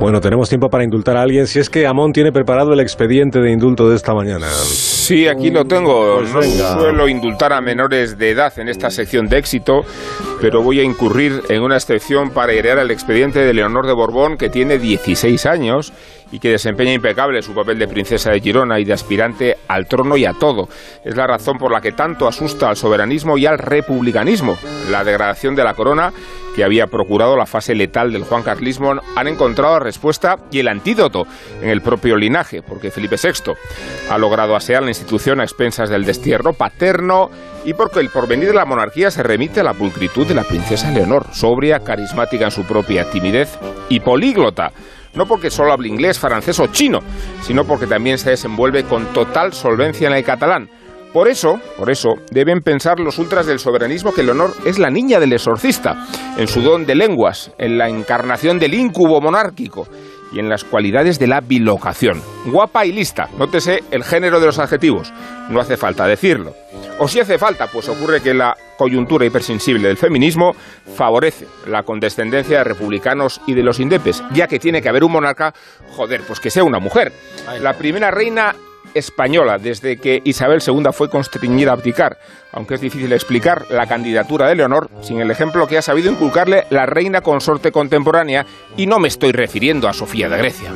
Bueno, tenemos tiempo para indultar a alguien. Si es que Amón tiene preparado el expediente de indulto de esta mañana. Sí, aquí lo tengo. Pues no venga. suelo indultar a menores de edad en esta sección de éxito, pero voy a incurrir en una excepción para heredar el expediente de Leonor de Borbón, que tiene 16 años y que desempeña impecable su papel de princesa de Girona y de aspirante al trono y a todo. Es la razón por la que tanto asusta al soberanismo y al republicanismo. La degradación de la corona que había procurado la fase letal del juancarlismo han encontrado respuesta y el antídoto en el propio linaje, porque Felipe VI ha logrado asear la institución a expensas del destierro paterno y porque el porvenir de la monarquía se remite a la pulcritud de la princesa Leonor, sobria, carismática en su propia timidez y políglota. No porque solo hable inglés, francés o chino, sino porque también se desenvuelve con total solvencia en el catalán. Por eso, por eso, deben pensar los ultras del soberanismo que Leonor es la niña del exorcista, en su don de lenguas, en la encarnación del incubo monárquico y en las cualidades de la bilocación. Guapa y lista, nótese el género de los adjetivos, no hace falta decirlo. O si hace falta, pues ocurre que la coyuntura hipersensible del feminismo favorece la condescendencia de republicanos y de los indepes, ya que tiene que haber un monarca, joder, pues que sea una mujer. La primera reina española desde que Isabel II fue constreñida a abdicar, aunque es difícil explicar la candidatura de Leonor sin el ejemplo que ha sabido inculcarle la reina consorte contemporánea, y no me estoy refiriendo a Sofía de Grecia.